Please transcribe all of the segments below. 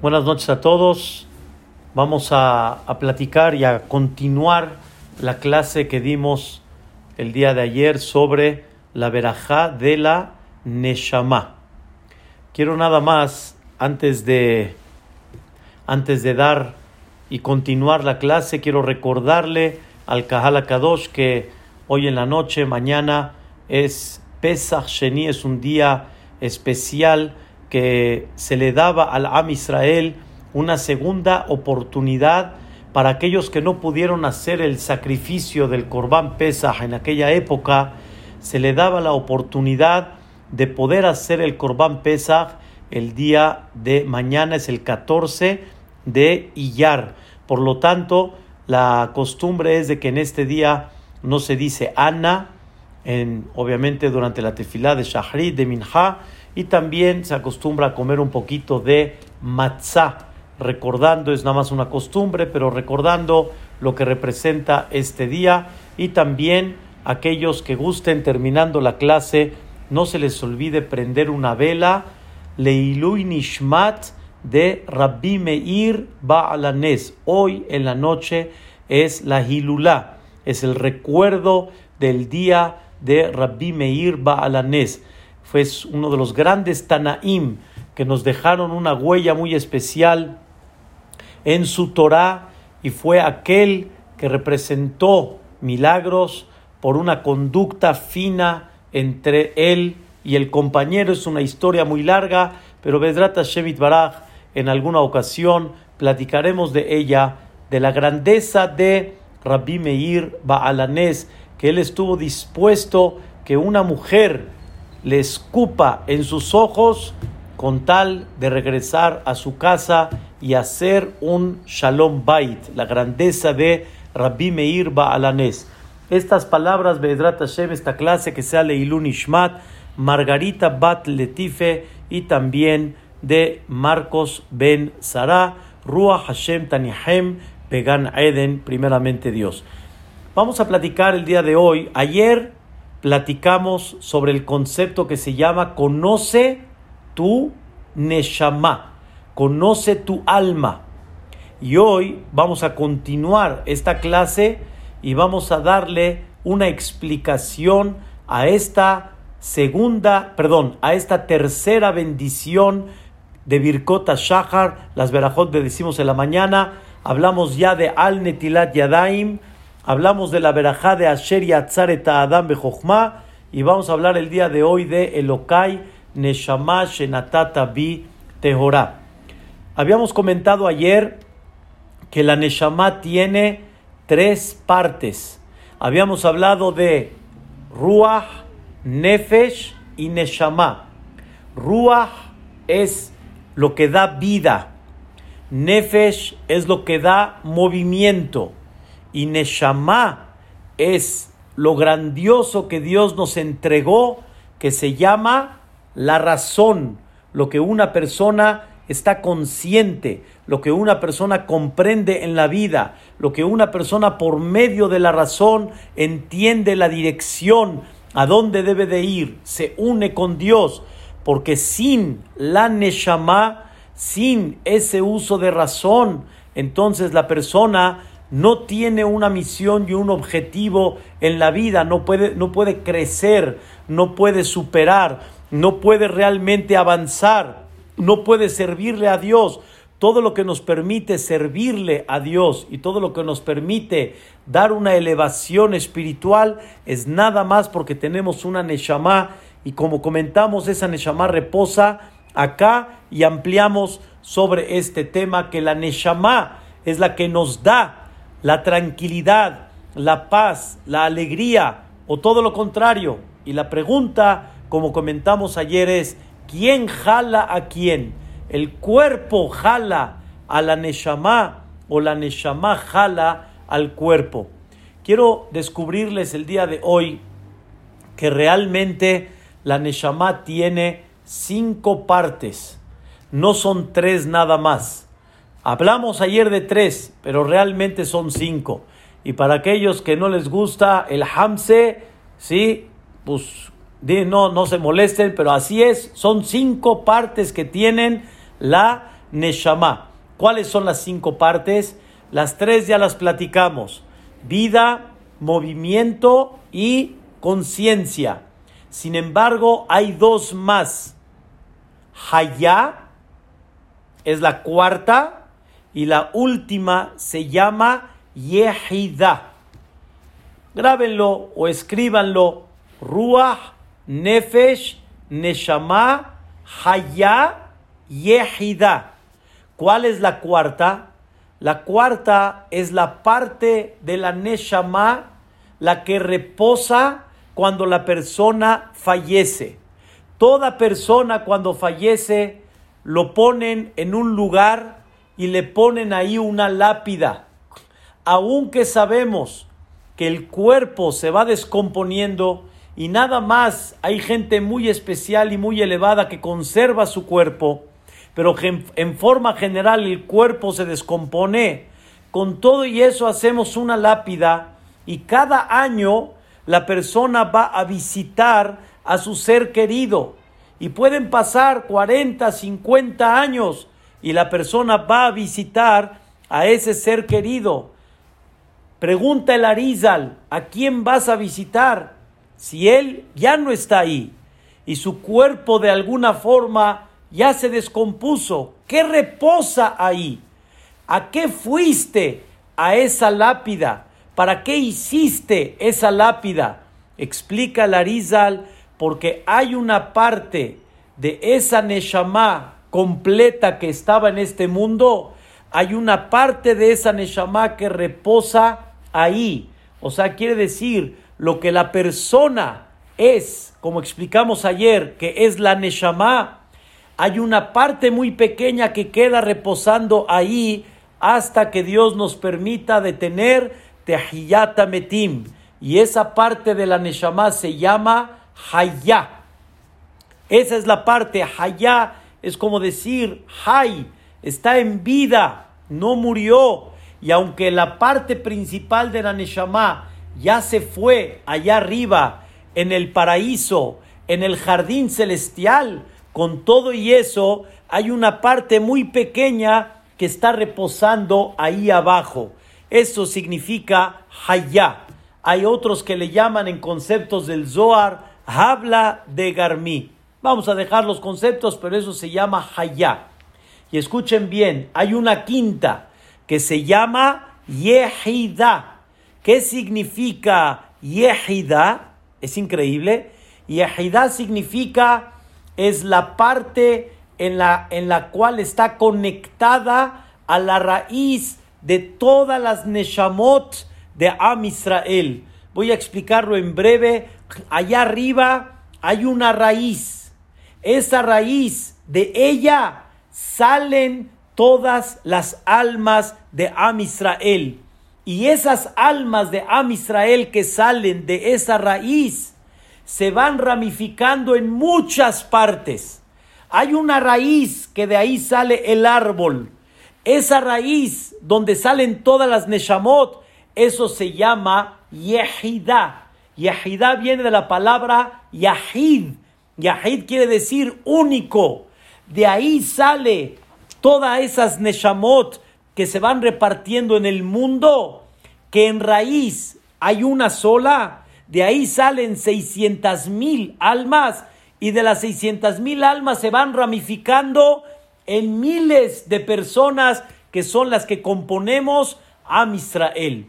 Buenas noches a todos. Vamos a, a, platicar y a continuar la clase que dimos el día de ayer sobre la verajá de la Neshama. Quiero nada más, antes de, antes de dar y continuar la clase, quiero recordarle al Kahal Kadosh que hoy en la noche, mañana, es Pesach Sheni, es un día especial que se le daba al Am Israel una segunda oportunidad para aquellos que no pudieron hacer el sacrificio del Corban Pesach en aquella época, se le daba la oportunidad de poder hacer el Corban Pesach el día de mañana, es el 14 de Iyar. Por lo tanto, la costumbre es de que en este día no se dice Ana, en, obviamente durante la tefilá de Shahri, de Minha, y también se acostumbra a comer un poquito de matzah, recordando, es nada más una costumbre, pero recordando lo que representa este día. Y también aquellos que gusten terminando la clase, no se les olvide prender una vela, Leilui Nishmat de Rabbi Meir Ba'alanes. Hoy en la noche es la Hilulá, es el recuerdo del día de Rabbi Meir Ba'alanes fue uno de los grandes Tanaim que nos dejaron una huella muy especial en su Torah y fue aquel que representó milagros por una conducta fina entre él y el compañero. Es una historia muy larga, pero Bedrata Shevit Baraj, en alguna ocasión platicaremos de ella, de la grandeza de Rabbi Meir Baalanés, que él estuvo dispuesto que una mujer le escupa en sus ojos con tal de regresar a su casa y hacer un Shalom Bait, la grandeza de Rabbi Meir Ba'alanes. Estas palabras, Bedrat Hashem, esta clase que sea Leilun Ishmat, Margarita Bat Letife y también de Marcos Ben Sara, Ruach Hashem Tanihem, Pegan Eden, primeramente Dios. Vamos a platicar el día de hoy. Ayer platicamos sobre el concepto que se llama conoce tu neshama, conoce tu alma. Y hoy vamos a continuar esta clase y vamos a darle una explicación a esta segunda, perdón, a esta tercera bendición de Birkota Shahar, las verajot de decimos en la mañana, hablamos ya de Al Netilat Yadaim, Hablamos de la verajá de Asher Yatzaret Adam Bejochma y vamos a hablar el día de hoy de Elokai Neshama Shenatata Bi Tehorá. Habíamos comentado ayer que la Neshama tiene tres partes. Habíamos hablado de Ruach, Nefesh y Neshama. Ruach es lo que da vida. Nefesh es lo que da movimiento. Y Neshama es lo grandioso que Dios nos entregó, que se llama la razón, lo que una persona está consciente, lo que una persona comprende en la vida, lo que una persona por medio de la razón entiende la dirección, a dónde debe de ir, se une con Dios, porque sin la Neshama, sin ese uso de razón, entonces la persona no tiene una misión y un objetivo en la vida, no puede, no puede crecer, no puede superar, no puede realmente avanzar, no puede servirle a Dios. Todo lo que nos permite servirle a Dios y todo lo que nos permite dar una elevación espiritual es nada más porque tenemos una Neshama y como comentamos, esa Neshama reposa acá y ampliamos sobre este tema que la Neshama es la que nos da la tranquilidad, la paz, la alegría o todo lo contrario. Y la pregunta, como comentamos ayer, es ¿quién jala a quién? ¿El cuerpo jala a la Neshama o la Neshama jala al cuerpo? Quiero descubrirles el día de hoy que realmente la Neshama tiene cinco partes, no son tres nada más. Hablamos ayer de tres, pero realmente son cinco. Y para aquellos que no les gusta el hamse, sí, pues no, no se molesten, pero así es. Son cinco partes que tienen la Neshama. ¿Cuáles son las cinco partes? Las tres ya las platicamos. Vida, movimiento y conciencia. Sin embargo, hay dos más. Hayá es la cuarta y la última se llama Yehida. Grábenlo o escríbanlo. Ruach, Nefesh, Neshama, Hayá, Yehida. ¿Cuál es la cuarta? La cuarta es la parte de la Neshama, la que reposa cuando la persona fallece. Toda persona cuando fallece lo ponen en un lugar y le ponen ahí una lápida. Aunque sabemos que el cuerpo se va descomponiendo y nada más hay gente muy especial y muy elevada que conserva su cuerpo, pero en forma general el cuerpo se descompone. Con todo y eso hacemos una lápida y cada año la persona va a visitar a su ser querido. Y pueden pasar 40, 50 años y la persona va a visitar a ese ser querido. Pregunta el Arizal, ¿a quién vas a visitar? Si él ya no está ahí y su cuerpo de alguna forma ya se descompuso, ¿qué reposa ahí? ¿A qué fuiste a esa lápida? ¿Para qué hiciste esa lápida? Explica Larizal, porque hay una parte de esa Neshama completa que estaba en este mundo, hay una parte de esa Neshama que reposa ahí. O sea, quiere decir lo que la persona es, como explicamos ayer, que es la Neshama, hay una parte muy pequeña que queda reposando ahí hasta que Dios nos permita detener Tehiyata Metim. Y esa parte de la Neshama se llama Hayá. Esa es la parte. Hayá es como decir, Hay, está en vida, no murió. Y aunque la parte principal de la Neshama ya se fue allá arriba, en el paraíso, en el jardín celestial, con todo y eso, hay una parte muy pequeña que está reposando ahí abajo. Eso significa Hayá. Hay otros que le llaman en conceptos del Zohar, habla de Garmi. Vamos a dejar los conceptos, pero eso se llama Hayá. Y escuchen bien, hay una quinta que se llama Yehida. ¿Qué significa Yehida? Es increíble. Yehida significa es la parte en la, en la cual está conectada a la raíz de todas las Neshamot de Am Israel. Voy a explicarlo en breve. Allá arriba hay una raíz. Esa raíz, de ella salen todas las almas de Am Israel. Y esas almas de Am Israel que salen de esa raíz se van ramificando en muchas partes. Hay una raíz que de ahí sale el árbol esa raíz donde salen todas las neshamot, eso se llama Yehida. Yehida viene de la palabra Yahid. Yahid quiere decir único. De ahí sale todas esas neshamot que se van repartiendo en el mundo, que en raíz hay una sola. De ahí salen 600 mil almas y de las 600 mil almas se van ramificando en miles de personas que son las que componemos a Israel.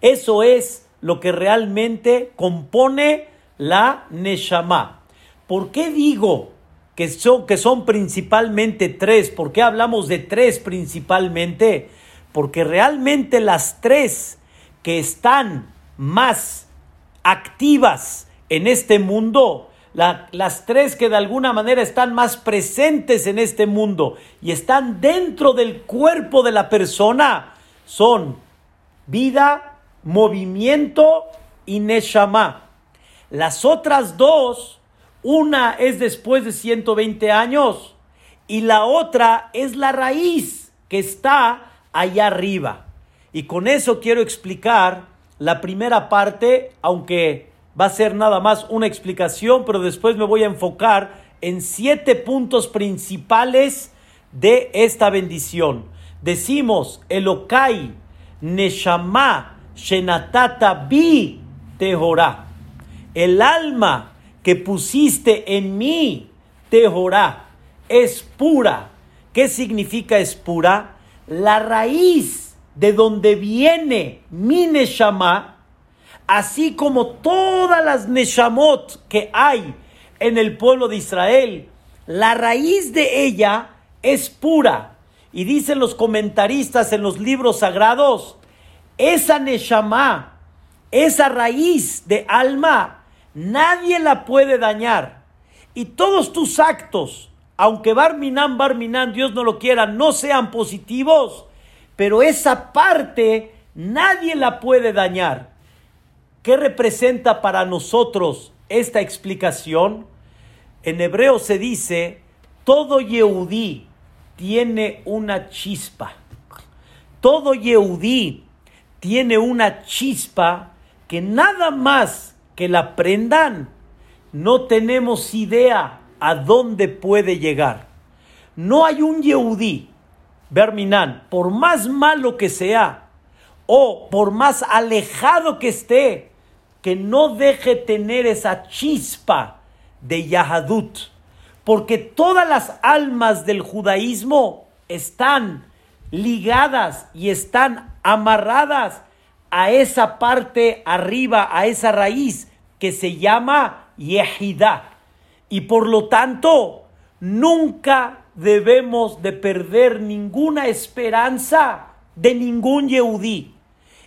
Eso es lo que realmente compone la Neshama. ¿Por qué digo que son, que son principalmente tres? ¿Por qué hablamos de tres principalmente? Porque realmente las tres que están más activas en este mundo las tres que de alguna manera están más presentes en este mundo y están dentro del cuerpo de la persona son vida, movimiento y neshama. Las otras dos, una es después de 120 años y la otra es la raíz que está allá arriba. Y con eso quiero explicar la primera parte, aunque va a ser nada más una explicación, pero después me voy a enfocar en siete puntos principales de esta bendición. Decimos, Elokai, Neshama, Shenatata Bi, Tehorá. El alma que pusiste en mí, Tehorá, es pura. ¿Qué significa es pura? La raíz de donde viene mi Neshama, así como todas las Neshamot que hay en el pueblo de Israel, la raíz de ella es pura. Y dicen los comentaristas en los libros sagrados, esa Neshama, esa raíz de alma, nadie la puede dañar. Y todos tus actos, aunque Barminan, Barminan, Dios no lo quiera, no sean positivos, pero esa parte nadie la puede dañar. ¿Qué representa para nosotros esta explicación? En hebreo se dice, todo Yehudí tiene una chispa. Todo Yehudí tiene una chispa que nada más que la prendan, no tenemos idea a dónde puede llegar. No hay un Yehudí, Berminan, por más malo que sea, o por más alejado que esté, que no deje tener esa chispa de Yahadut, porque todas las almas del judaísmo están ligadas y están amarradas a esa parte arriba, a esa raíz que se llama Yehida. Y por lo tanto, nunca debemos de perder ninguna esperanza de ningún Yehudí.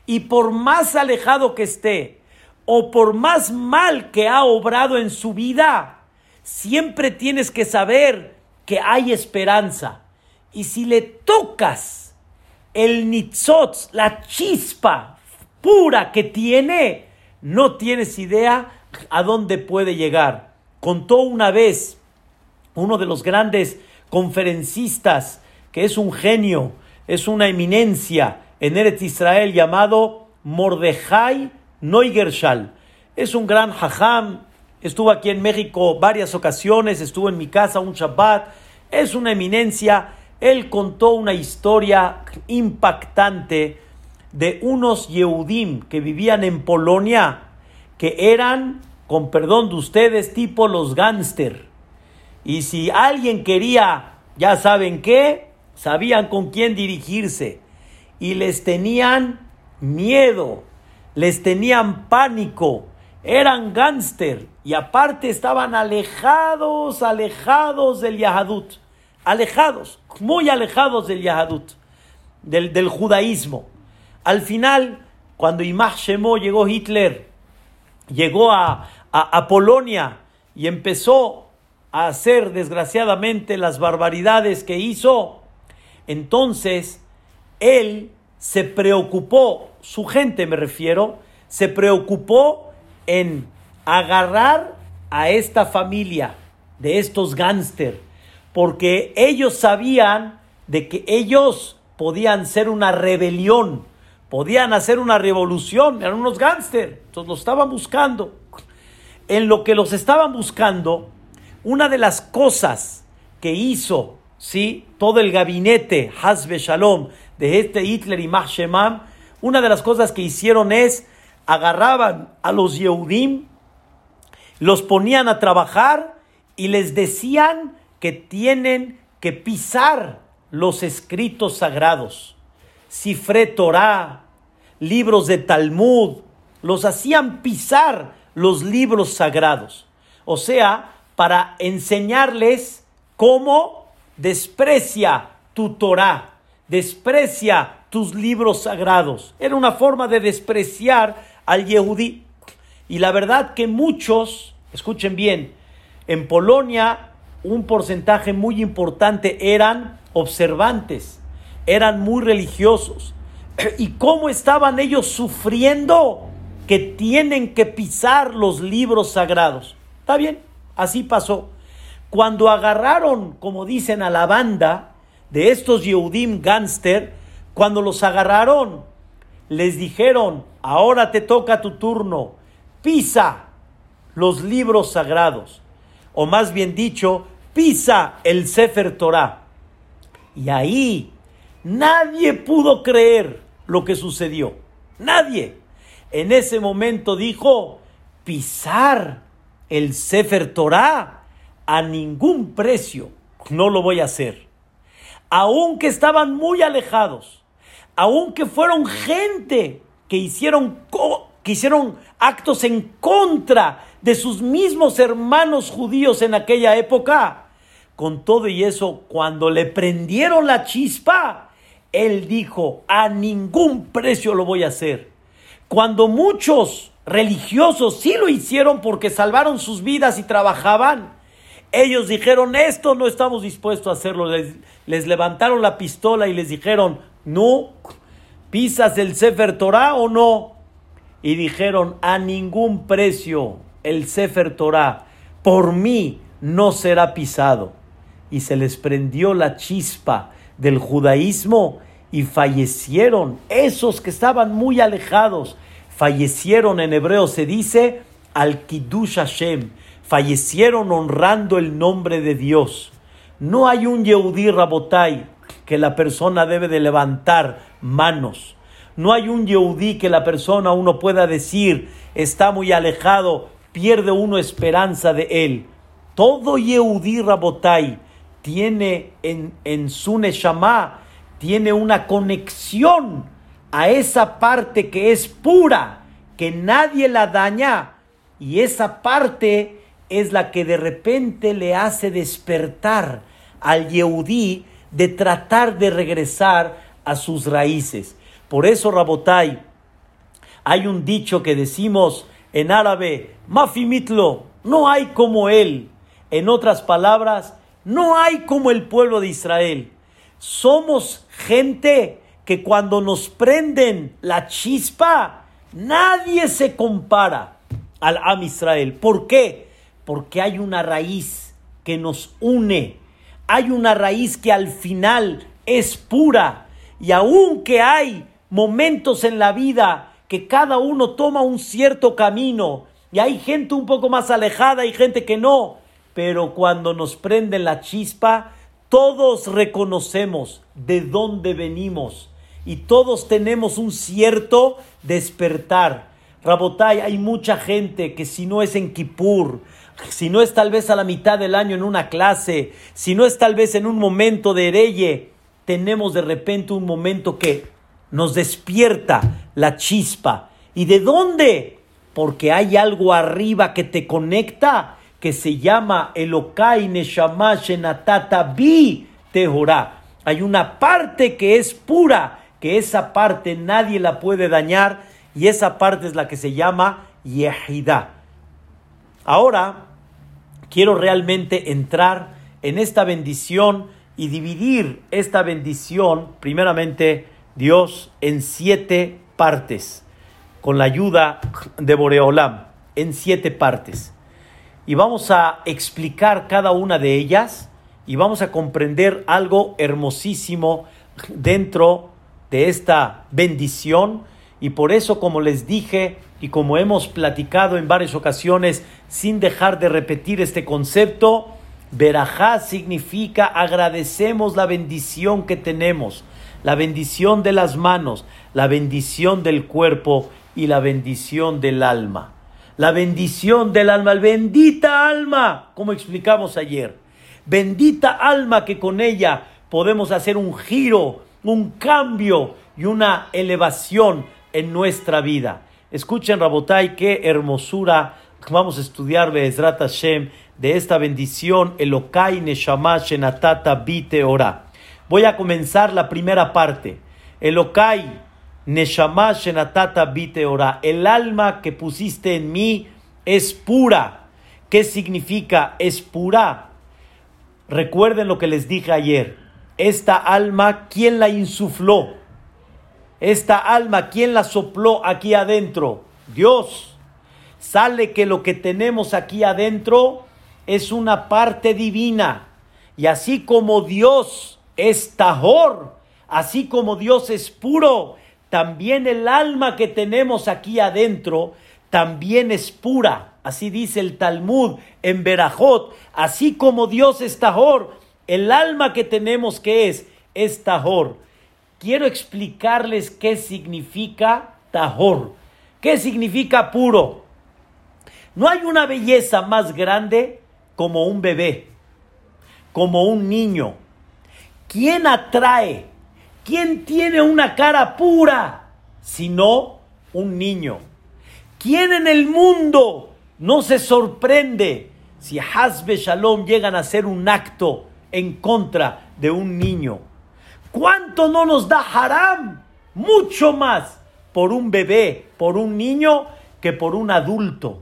Y por más alejado que esté, o por más mal que ha obrado en su vida, siempre tienes que saber que hay esperanza. Y si le tocas el nitzot, la chispa pura que tiene, no tienes idea a dónde puede llegar. Contó una vez uno de los grandes conferencistas, que es un genio, es una eminencia en Eretz Israel llamado Mordejai Neugershal. Es un gran hajam, estuvo aquí en México varias ocasiones, estuvo en mi casa un Shabbat, es una eminencia. Él contó una historia impactante de unos Yehudim que vivían en Polonia, que eran, con perdón de ustedes, tipo los gánster. Y si alguien quería, ya saben qué, sabían con quién dirigirse. Y les tenían miedo les tenían pánico, eran gánster y aparte estaban alejados, alejados del Yahadut, alejados, muy alejados del Yahadut, del, judaísmo. Al final, cuando Imach Shemo llegó Hitler, llegó a, a Polonia y empezó a hacer desgraciadamente las barbaridades que hizo, entonces él se preocupó, su gente me refiero, se preocupó en agarrar a esta familia de estos gánster, porque ellos sabían de que ellos podían ser una rebelión, podían hacer una revolución, eran unos gánster, entonces los estaban buscando. En lo que los estaban buscando, una de las cosas que hizo, ¿sí? Todo el gabinete, Hasbe Shalom, de este Hitler y Mahshemam, una de las cosas que hicieron es agarraban a los Yehudim, los ponían a trabajar y les decían que tienen que pisar los escritos sagrados, Sifre Torah, libros de Talmud, los hacían pisar los libros sagrados. O sea, para enseñarles cómo desprecia tu Torah desprecia tus libros sagrados. Era una forma de despreciar al Yehudí. Y la verdad que muchos, escuchen bien, en Polonia un porcentaje muy importante eran observantes, eran muy religiosos. ¿Y cómo estaban ellos sufriendo que tienen que pisar los libros sagrados? Está bien, así pasó. Cuando agarraron, como dicen, a la banda, de estos Yehudim gánster, cuando los agarraron, les dijeron, ahora te toca tu turno, pisa los libros sagrados, o más bien dicho, pisa el Sefer Torah. Y ahí nadie pudo creer lo que sucedió. Nadie. En ese momento dijo, pisar el Sefer Torah a ningún precio no lo voy a hacer. Aunque estaban muy alejados, aunque fueron gente que hicieron, que hicieron actos en contra de sus mismos hermanos judíos en aquella época, con todo y eso, cuando le prendieron la chispa, él dijo, a ningún precio lo voy a hacer. Cuando muchos religiosos sí lo hicieron porque salvaron sus vidas y trabajaban, ellos dijeron, esto no estamos dispuestos a hacerlo. Les, levantaron la pistola y les dijeron, no, ¿pisas el Sefer Torah o no? Y dijeron, a ningún precio el Sefer Torah por mí no será pisado. Y se les prendió la chispa del judaísmo y fallecieron. Esos que estaban muy alejados, fallecieron en hebreo, se dice al Kiddush Hashem, fallecieron honrando el nombre de Dios. No hay un Yehudí Rabotai que la persona debe de levantar manos. No hay un Yehudí que la persona uno pueda decir está muy alejado, pierde uno esperanza de él. Todo Yehudí Rabotai tiene en, en su Neshama tiene una conexión a esa parte que es pura, que nadie la daña, y esa parte es la que de repente le hace despertar al Yehudí de tratar de regresar a sus raíces. Por eso, Rabotai, hay un dicho que decimos en árabe, Mafimitlo, no hay como él. En otras palabras, no hay como el pueblo de Israel. Somos gente que cuando nos prenden la chispa, nadie se compara al Am Israel. ¿Por qué? Porque hay una raíz que nos une. Hay una raíz que al final es pura. Y aunque hay momentos en la vida que cada uno toma un cierto camino, y hay gente un poco más alejada y gente que no, pero cuando nos prenden la chispa, todos reconocemos de dónde venimos y todos tenemos un cierto despertar. Rabotay, hay mucha gente que si no es en Kippur, si no es tal vez a la mitad del año en una clase, si no es tal vez en un momento de hereye, tenemos de repente un momento que nos despierta la chispa. ¿Y de dónde? Porque hay algo arriba que te conecta que se llama Elokai Neshama Shenatata Bi Tehorá. Hay una parte que es pura, que esa parte nadie la puede dañar y esa parte es la que se llama Yehida. Ahora quiero realmente entrar en esta bendición y dividir esta bendición, primeramente Dios, en siete partes, con la ayuda de Boreolam, en siete partes y vamos a explicar cada una de ellas y vamos a comprender algo hermosísimo dentro de esta bendición. Y por eso como les dije y como hemos platicado en varias ocasiones sin dejar de repetir este concepto, verajá significa agradecemos la bendición que tenemos, la bendición de las manos, la bendición del cuerpo y la bendición del alma la bendición del alma, bendita alma, como explicamos ayer. Bendita alma que con ella podemos hacer un giro, un cambio y una elevación en nuestra vida. Escuchen, Rabotai, qué hermosura. Vamos a estudiar Be'ezrat Hashem de esta bendición, Elokai Neshama Shenatata Bite Ora. Voy a comenzar la primera parte. Elokai Neshama Shenatata Bite Ora. El alma que pusiste en mí es pura. ¿Qué significa es pura? Recuerden lo que les dije ayer. Esta alma, ¿quién la insufló? Esta alma, ¿quién la sopló aquí adentro? Dios. Sale que lo que tenemos aquí adentro es una parte divina. Y así como Dios es tajor, así como Dios es puro, también el alma que tenemos aquí adentro también es pura. Así dice el Talmud en Berajot. Así como Dios es Tahor, el alma que tenemos que es es Tahor. Quiero explicarles qué significa Tahor. ¿Qué significa puro? No hay una belleza más grande como un bebé, como un niño. ¿Quién atrae? ¿Quién tiene una cara pura? Sino un niño. ¿Quién en el mundo no se sorprende si Hasbe Shalom llegan a hacer un acto en contra de un niño? ¿Cuánto no nos da haram? Mucho más por un bebé, por un niño, que por un adulto.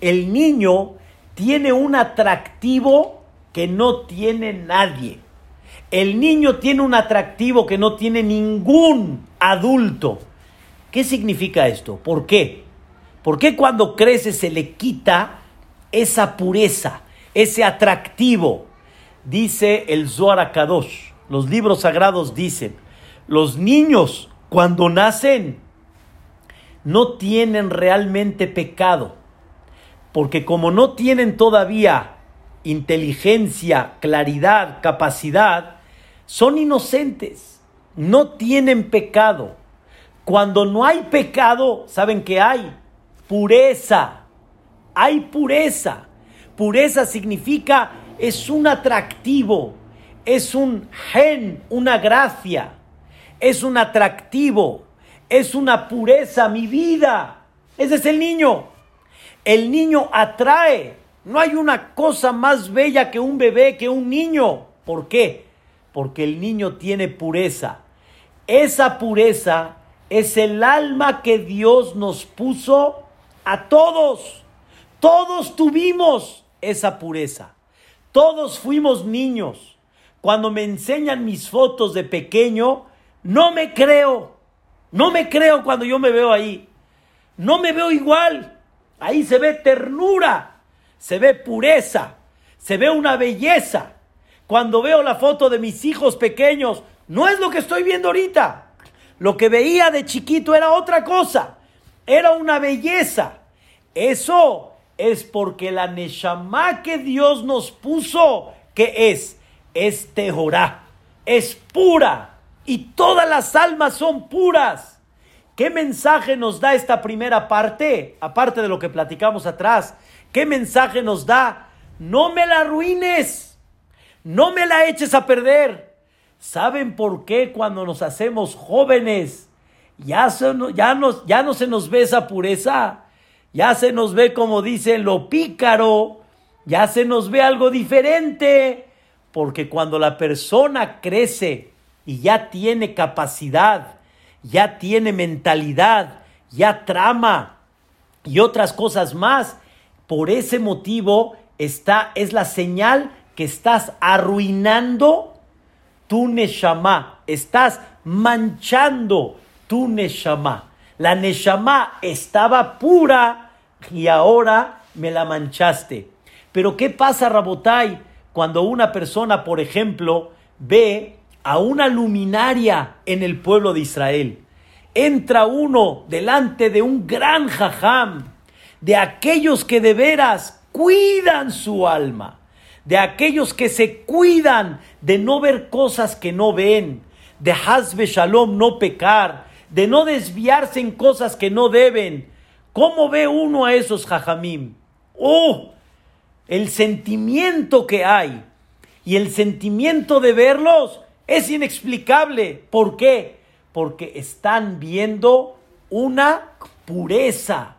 El niño tiene un atractivo que no tiene nadie. El niño tiene un atractivo que no tiene ningún adulto. ¿Qué significa esto? ¿Por qué? ¿Por qué cuando crece se le quita esa pureza, ese atractivo? Dice el Zohar Kadosh, los libros sagrados dicen, los niños cuando nacen no tienen realmente pecado, porque como no tienen todavía inteligencia, claridad, capacidad, son inocentes, no tienen pecado. Cuando no hay pecado, ¿saben qué hay? Pureza. Hay pureza. Pureza significa es un atractivo, es un gen, una gracia, es un atractivo, es una pureza, mi vida. Ese es el niño. El niño atrae. No hay una cosa más bella que un bebé, que un niño. ¿Por qué? Porque el niño tiene pureza. Esa pureza es el alma que Dios nos puso a todos. Todos tuvimos esa pureza. Todos fuimos niños. Cuando me enseñan mis fotos de pequeño, no me creo. No me creo cuando yo me veo ahí. No me veo igual. Ahí se ve ternura, se ve pureza, se ve una belleza. Cuando veo la foto de mis hijos pequeños, no es lo que estoy viendo ahorita. Lo que veía de chiquito era otra cosa. Era una belleza. Eso es porque la Neshama que Dios nos puso, que es? Es Tehorá. Es pura y todas las almas son puras. ¿Qué mensaje nos da esta primera parte? Aparte de lo que platicamos atrás, ¿qué mensaje nos da? No me la arruines, no me la eches a perder. ¿Saben por qué cuando nos hacemos jóvenes ya, ya, nos, ya no se nos ve esa pureza? Ya se nos ve, como dicen, lo pícaro, ya se nos ve algo diferente, porque cuando la persona crece, y ya tiene capacidad, ya tiene mentalidad, ya trama y otras cosas más. Por ese motivo está, es la señal que estás arruinando tu neshama, estás manchando tu neshama. La neshama estaba pura y ahora me la manchaste. Pero ¿qué pasa, Rabotai, cuando una persona, por ejemplo, ve a una luminaria en el pueblo de Israel. Entra uno delante de un gran jajam, de aquellos que de veras cuidan su alma, de aquellos que se cuidan de no ver cosas que no ven, de hasbe shalom no pecar, de no desviarse en cosas que no deben. ¿Cómo ve uno a esos jajamim? ¡Oh! El sentimiento que hay y el sentimiento de verlos es inexplicable. ¿Por qué? Porque están viendo una pureza.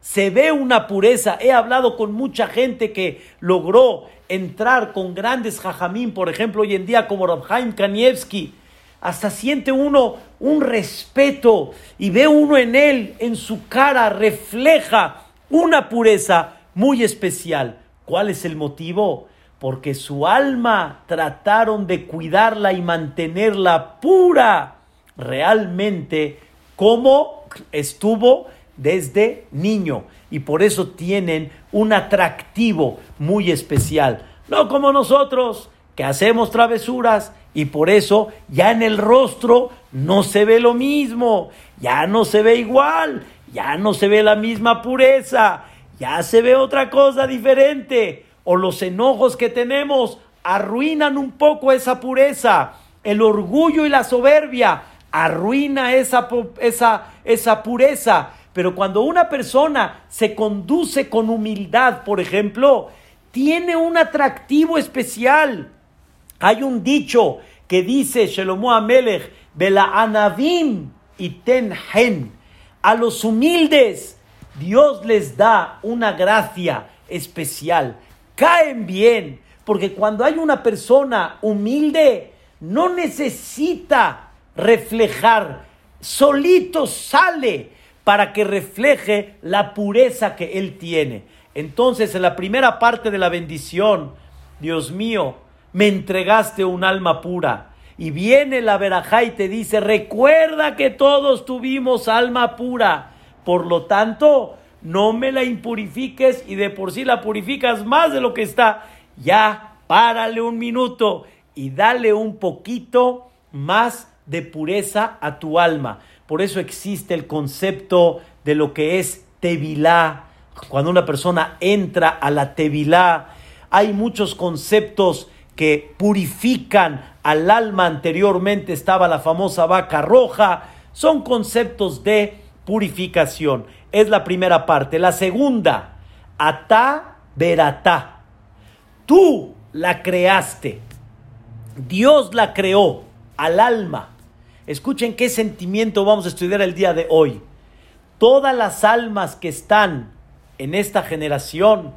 Se ve una pureza. He hablado con mucha gente que logró entrar con grandes jajamín, por ejemplo, hoy en día como Rabhaim Kanievski. Hasta siente uno un respeto y ve uno en él, en su cara, refleja una pureza muy especial. ¿Cuál es el motivo? porque su alma trataron de cuidarla y mantenerla pura realmente como estuvo desde niño y por eso tienen un atractivo muy especial. No como nosotros que hacemos travesuras y por eso ya en el rostro no se ve lo mismo, ya no se ve igual, ya no se ve la misma pureza, ya se ve otra cosa diferente o los enojos que tenemos arruinan un poco esa pureza. el orgullo y la soberbia arruina esa, esa, esa pureza. Pero cuando una persona se conduce con humildad, por ejemplo, tiene un atractivo especial. Hay un dicho que dice Shelomo Amelech, Bela Anavim y Tenhen. A los humildes, Dios les da una gracia especial. Caen bien, porque cuando hay una persona humilde, no necesita reflejar, solito sale para que refleje la pureza que él tiene. Entonces, en la primera parte de la bendición, Dios mío, me entregaste un alma pura. Y viene la verajá y te dice, recuerda que todos tuvimos alma pura. Por lo tanto, no me la impurifiques y de por sí la purificas más de lo que está. Ya, párale un minuto y dale un poquito más de pureza a tu alma. Por eso existe el concepto de lo que es tevilá. Cuando una persona entra a la tevilá, hay muchos conceptos que purifican al alma. Anteriormente estaba la famosa vaca roja. Son conceptos de purificación. Es la primera parte. La segunda, atá veratá. Tú la creaste. Dios la creó al alma. Escuchen qué sentimiento vamos a estudiar el día de hoy. Todas las almas que están en esta generación,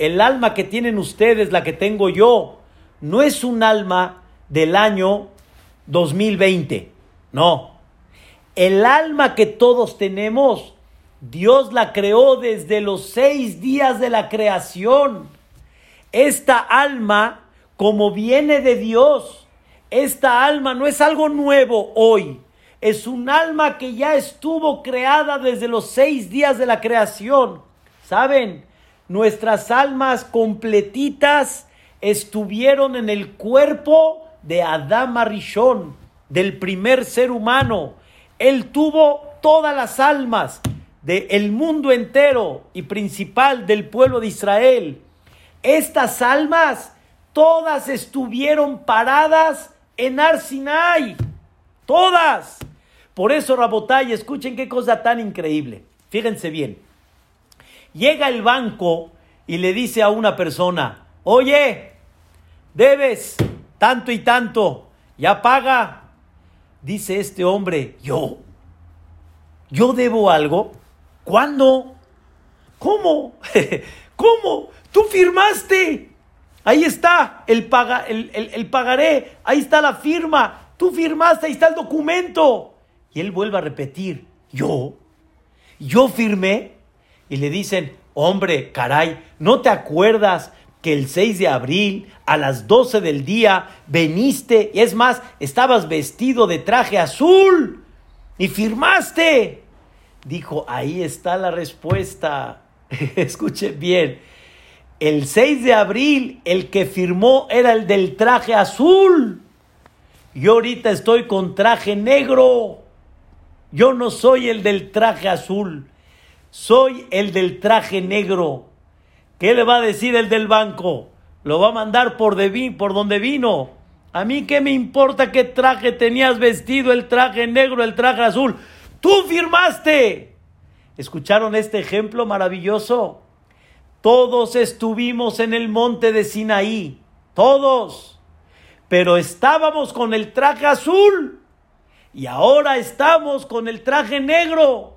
el alma que tienen ustedes, la que tengo yo, no es un alma del año 2020. No. El alma que todos tenemos, Dios la creó desde los seis días de la creación. Esta alma, como viene de Dios, esta alma no es algo nuevo hoy. Es un alma que ya estuvo creada desde los seis días de la creación. ¿Saben? Nuestras almas completitas estuvieron en el cuerpo de Adama Rishon, del primer ser humano. Él tuvo todas las almas del mundo entero y principal del pueblo de Israel. Estas almas todas estuvieron paradas en Arsinai. Todas. Por eso, Rabotay, escuchen qué cosa tan increíble. Fíjense bien. Llega el banco y le dice a una persona, oye, debes tanto y tanto, ya paga. Dice este hombre, yo, yo debo algo. ¿Cuándo? ¿Cómo? ¿Cómo? Tú firmaste. Ahí está el, paga, el, el, pagaré. Ahí está la firma. Tú firmaste, ahí está el documento. Y él vuelve a repetir, yo, yo firmé. Y le dicen, hombre, caray, ¿no te acuerdas que el 6 de abril a las 12 del día veniste y es más, estabas vestido de traje azul y firmaste? Dijo, ahí está la respuesta. Escuche bien. El 6 de abril el que firmó era el del traje azul. Yo ahorita estoy con traje negro. Yo no soy el del traje azul. Soy el del traje negro. ¿Qué le va a decir el del banco? Lo va a mandar por, de, por donde vino. A mí qué me importa qué traje tenías vestido, el traje negro, el traje azul. Tú firmaste. ¿Escucharon este ejemplo maravilloso? Todos estuvimos en el monte de Sinaí. Todos. Pero estábamos con el traje azul. Y ahora estamos con el traje negro.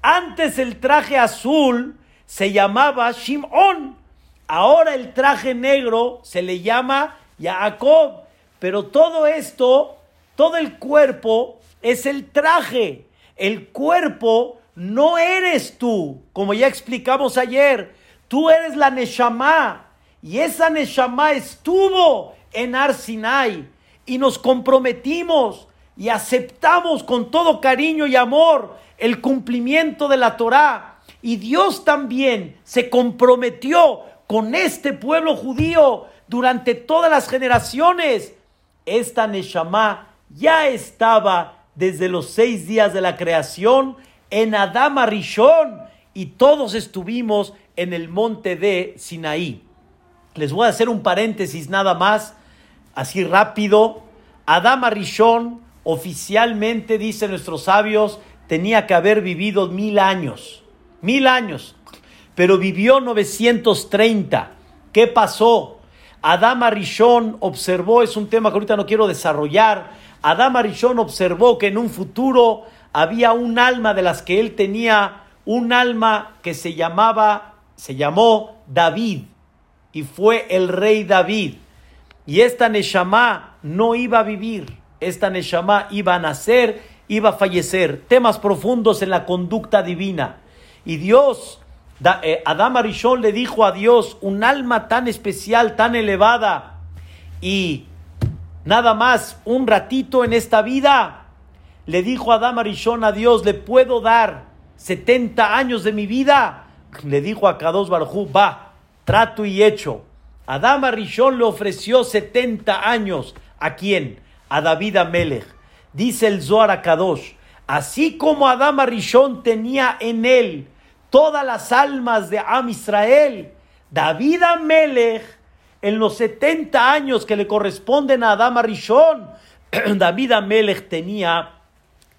Antes el traje azul se llamaba Shimon. Ahora el traje negro se le llama Jacob. Pero todo esto, todo el cuerpo es el traje. El cuerpo no eres tú, como ya explicamos ayer. Tú eres la Neshama. Y esa Neshama estuvo en Arsinai. Y nos comprometimos y aceptamos con todo cariño y amor el cumplimiento de la Torah y Dios también se comprometió con este pueblo judío durante todas las generaciones. Esta Neshama ya estaba desde los seis días de la creación en Adama Rishon y todos estuvimos en el monte de Sinaí. Les voy a hacer un paréntesis nada más, así rápido. Adama Rishon oficialmente, dicen nuestros sabios, tenía que haber vivido mil años. Mil años. Pero vivió 930. ¿Qué pasó? Adama Rishon observó, es un tema que ahorita no quiero desarrollar. Adama Rishon observó que en un futuro había un alma de las que él tenía, un alma que se llamaba, se llamó David, y fue el rey David. Y esta Neshama no iba a vivir, esta Neshama iba a nacer, iba a fallecer. Temas profundos en la conducta divina. Y Dios, eh, Adama Rishon le dijo a Dios, un alma tan especial, tan elevada, y nada más un ratito en esta vida, le dijo Adama Rishon a Dios, ¿le puedo dar 70 años de mi vida? Le dijo a Kadosh Barjú, va, trato y hecho. Adama Rishon le ofreció 70 años. ¿A quién? A David Amelech. Dice el Zohar a Kadosh, así como Adama Rishon tenía en él todas las almas de Am Israel, David Amelech, en los 70 años que le corresponden a Adama Rishon, David Amelech tenía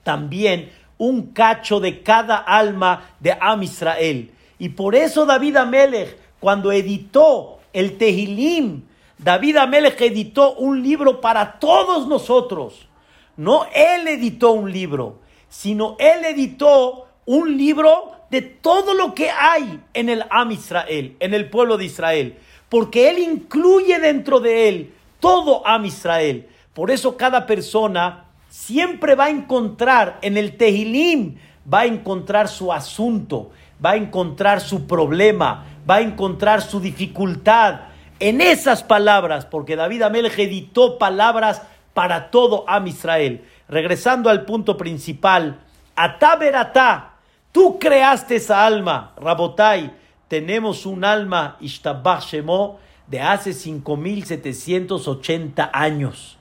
también un cacho de cada alma de Am Israel. Y por eso David Amelech, cuando editó el Tehilim, David Amelech editó un libro para todos nosotros. No él editó un libro, sino él editó un libro de todo lo que hay en el Am Israel, en el pueblo de Israel. Porque él incluye dentro de él todo Am Israel. Por eso cada persona siempre va a encontrar en el Tehilim, va a encontrar su asunto, va a encontrar su problema, va a encontrar su dificultad en esas palabras, porque David Amelech editó palabras para todo Am Israel. Regresando al punto principal, Atá tú creaste esa alma, Rabotai, tenemos un alma, Ishtabach Shemo, de hace 5780 años.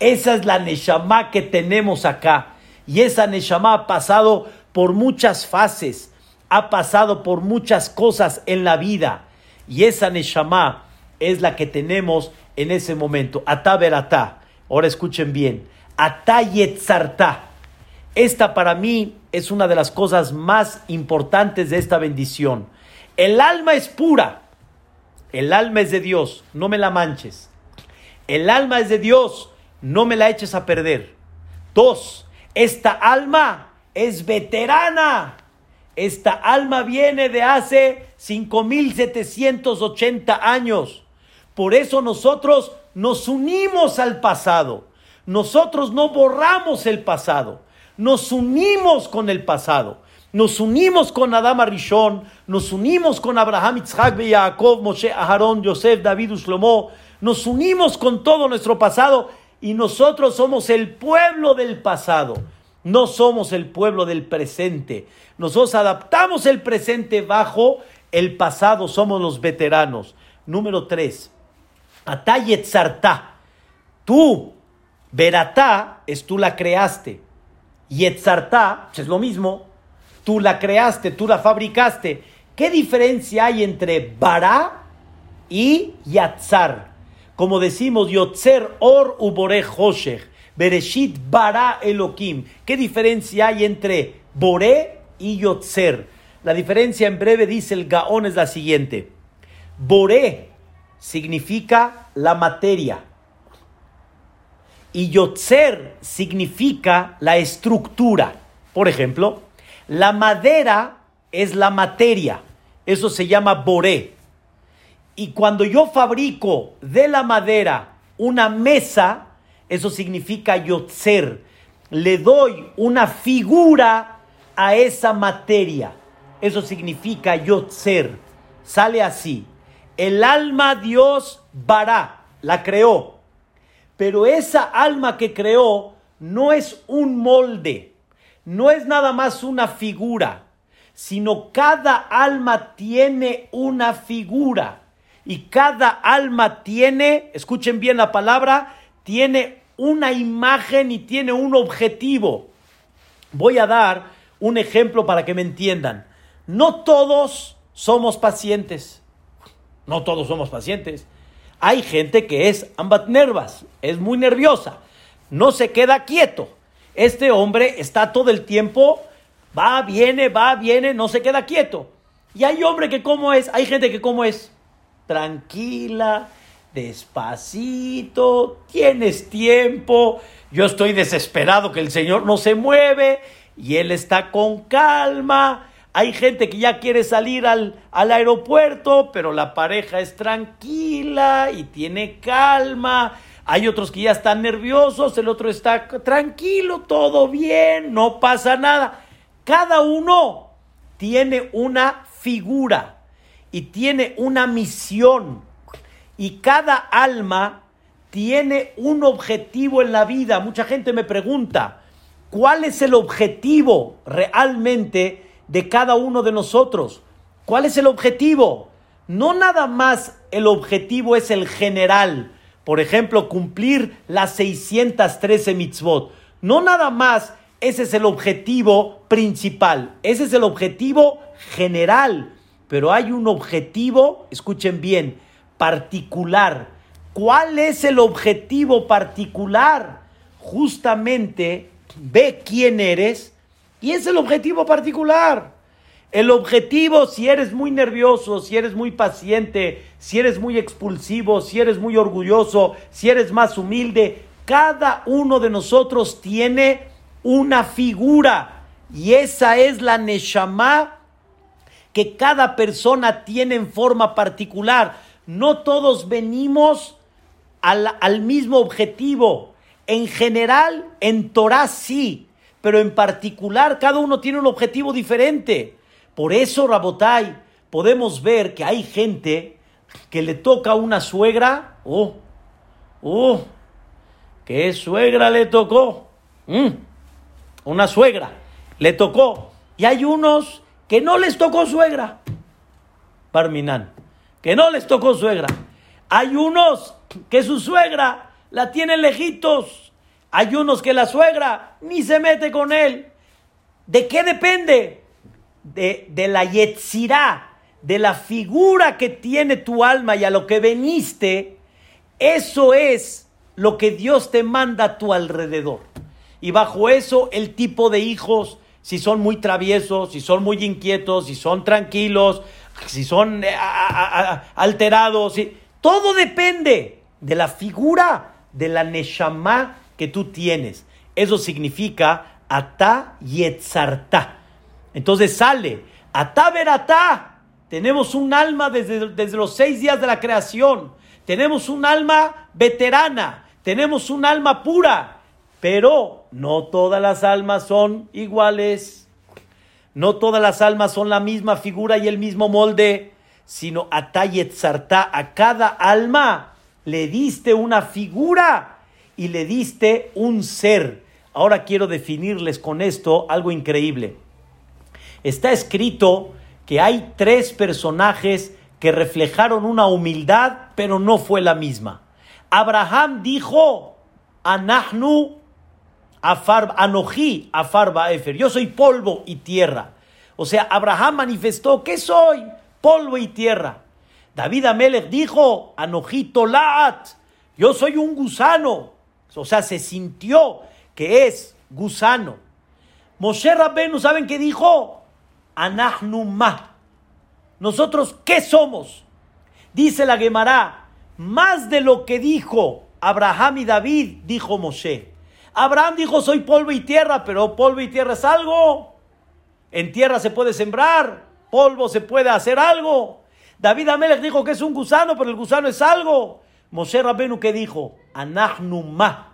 Esa es la Neshama que tenemos acá. Y esa Neshama ha pasado por muchas fases, ha pasado por muchas cosas en la vida. Y esa Neshama es la que tenemos en ese momento. Verata. Ahora escuchen bien. Ata yetzarta. Esta para mí es una de las cosas más importantes de esta bendición. El alma es pura. El alma es de Dios. No me la manches. El alma es de Dios no me la eches a perder. Dos, esta alma es veterana. Esta alma viene de hace 5780 años. Por eso nosotros nos unimos al pasado. Nosotros no borramos el pasado. Nos unimos con el pasado. Nos unimos con Adama Rishon, nos unimos con Abraham, Isaac, Jacob, Moshe, Aharón, Yosef, David, Uslomo. Nos unimos con todo nuestro pasado y nosotros somos el pueblo del pasado, no somos el pueblo del presente. Nosotros adaptamos el presente bajo el pasado, somos los veteranos. Número tres, Atayetzartá. Tú, Beratá, es tú la creaste. Yetzartá, es lo mismo, tú la creaste, tú la fabricaste. ¿Qué diferencia hay entre Bará y Yatzar? Como decimos, Yotzer Or Ubore Bereshit Bara Elohim. ¿Qué diferencia hay entre Boré y Yotzer? La diferencia en breve dice el Gaón es la siguiente. Boré significa la materia y Yotzer significa la estructura. Por ejemplo, la madera es la materia. Eso se llama Boré. Y cuando yo fabrico de la madera una mesa, eso significa yotzer. Le doy una figura a esa materia. Eso significa yotzer. Sale así. El alma Dios vará, la creó. Pero esa alma que creó no es un molde, no es nada más una figura, sino cada alma tiene una figura y cada alma tiene, escuchen bien la palabra, tiene una imagen y tiene un objetivo. Voy a dar un ejemplo para que me entiendan. No todos somos pacientes. No todos somos pacientes. Hay gente que es ambat nervas, es muy nerviosa. no se queda quieto. Este hombre está todo el tiempo, va, viene, va, viene, no se queda quieto. Y hay hombre que como es, hay gente que como es, tranquila, despacito, tienes tiempo, yo estoy desesperado que el Señor no se mueve y Él está con calma. Hay gente que ya quiere salir al, al aeropuerto, pero la pareja es tranquila y tiene calma. Hay otros que ya están nerviosos, el otro está tranquilo, todo bien, no pasa nada. Cada uno tiene una figura y tiene una misión y cada alma tiene un objetivo en la vida. Mucha gente me pregunta, ¿cuál es el objetivo realmente de cada uno de nosotros? ¿Cuál es el objetivo? No nada más el objetivo es el general, por ejemplo, cumplir las 613 mitzvot. No nada más ese es el objetivo principal, ese es el objetivo general, pero hay un objetivo, escuchen bien, particular. ¿Cuál es el objetivo particular? Justamente ve quién eres y es el objetivo particular. El objetivo, si eres muy nervioso, si eres muy paciente, si eres muy expulsivo, si eres muy orgulloso, si eres más humilde, cada uno de nosotros tiene una figura y esa es la Neshama que cada persona tiene en forma particular. No todos venimos al, al mismo objetivo. En general, en Torah sí, pero en particular cada uno tiene un objetivo diferente. Por eso, Rabotai, podemos ver que hay gente que le toca a una suegra, oh, oh, ¿qué suegra le tocó? Mm, una suegra le tocó. Y hay unos que no les tocó suegra. Parminan, que no les tocó suegra. Hay unos que su suegra la tienen lejitos. Hay unos que la suegra ni se mete con él. ¿De qué depende? De, de la yetzirá, de la figura que tiene tu alma y a lo que veniste. Eso es lo que Dios te manda a tu alrededor. Y bajo eso el tipo de hijos, si son muy traviesos, si son muy inquietos, si son tranquilos, si son eh, alterados, todo depende de la figura de la neshama que tú tienes. Eso significa ata yetzarta. Entonces sale ata verata. Tenemos un alma desde, desde los seis días de la creación. Tenemos un alma veterana. Tenemos un alma pura. Pero no todas las almas son iguales. No todas las almas son la misma figura y el mismo molde, sino a Sarta, a cada alma le diste una figura y le diste un ser. Ahora quiero definirles con esto algo increíble. Está escrito que hay tres personajes que reflejaron una humildad, pero no fue la misma. Abraham dijo, Anahnu Afar, Anoji, Afar Baefer. Yo soy polvo y tierra. O sea, Abraham manifestó que soy polvo y tierra. David Amelech dijo, Anoji Tolat. Yo soy un gusano. O sea, se sintió que es gusano. Moshe Rabbenu, ¿saben qué dijo? Anahnumah. Nosotros, ¿qué somos? Dice la Gemara, más de lo que dijo Abraham y David, dijo Moshe. Abraham dijo, soy polvo y tierra, pero polvo y tierra es algo. En tierra se puede sembrar, polvo se puede hacer algo. David Amelech dijo que es un gusano, pero el gusano es algo. Moshe Rabenu que dijo, Anahnumah,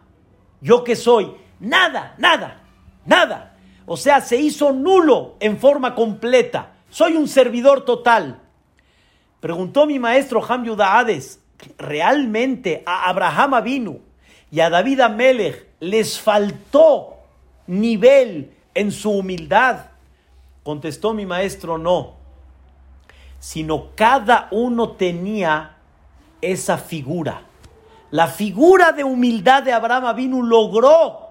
yo que soy, nada, nada, nada. O sea, se hizo nulo en forma completa. Soy un servidor total. Preguntó mi maestro Ham Yudaades, ¿realmente a Abraham vino y a David Amelech les faltó nivel en su humildad? Contestó mi maestro, no, sino cada uno tenía esa figura. La figura de humildad de Abraham Avinu logró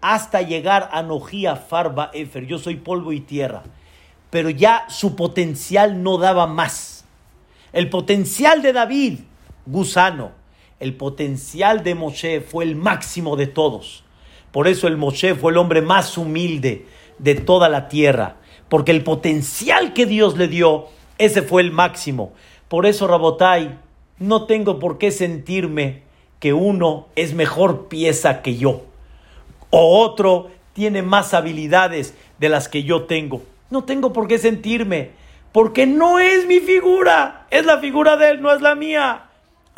hasta llegar a Nojía Farba Efer. Yo soy polvo y tierra. Pero ya su potencial no daba más. El potencial de David, gusano. El potencial de Moshe fue el máximo de todos. Por eso el Moshe fue el hombre más humilde de toda la tierra, porque el potencial que Dios le dio, ese fue el máximo. Por eso, Rabotai, no tengo por qué sentirme que uno es mejor pieza que yo, o otro tiene más habilidades de las que yo tengo. No tengo por qué sentirme, porque no es mi figura, es la figura de él, no es la mía.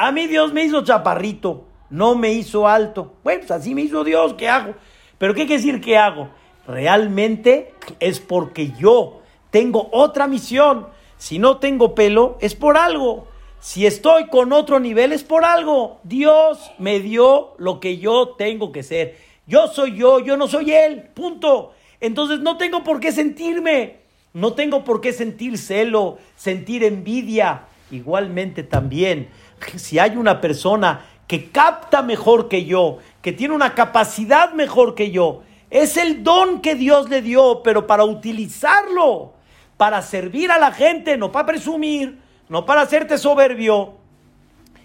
A mí Dios me hizo chaparrito, no me hizo alto. Bueno, pues así me hizo Dios, ¿qué hago? Pero ¿qué quiere decir qué hago? Realmente es porque yo tengo otra misión. Si no tengo pelo, es por algo. Si estoy con otro nivel, es por algo. Dios me dio lo que yo tengo que ser. Yo soy yo, yo no soy Él. Punto. Entonces no tengo por qué sentirme. No tengo por qué sentir celo, sentir envidia. Igualmente también si hay una persona que capta mejor que yo, que tiene una capacidad mejor que yo, es el don que Dios le dio, pero para utilizarlo, para servir a la gente, no para presumir, no para hacerte soberbio.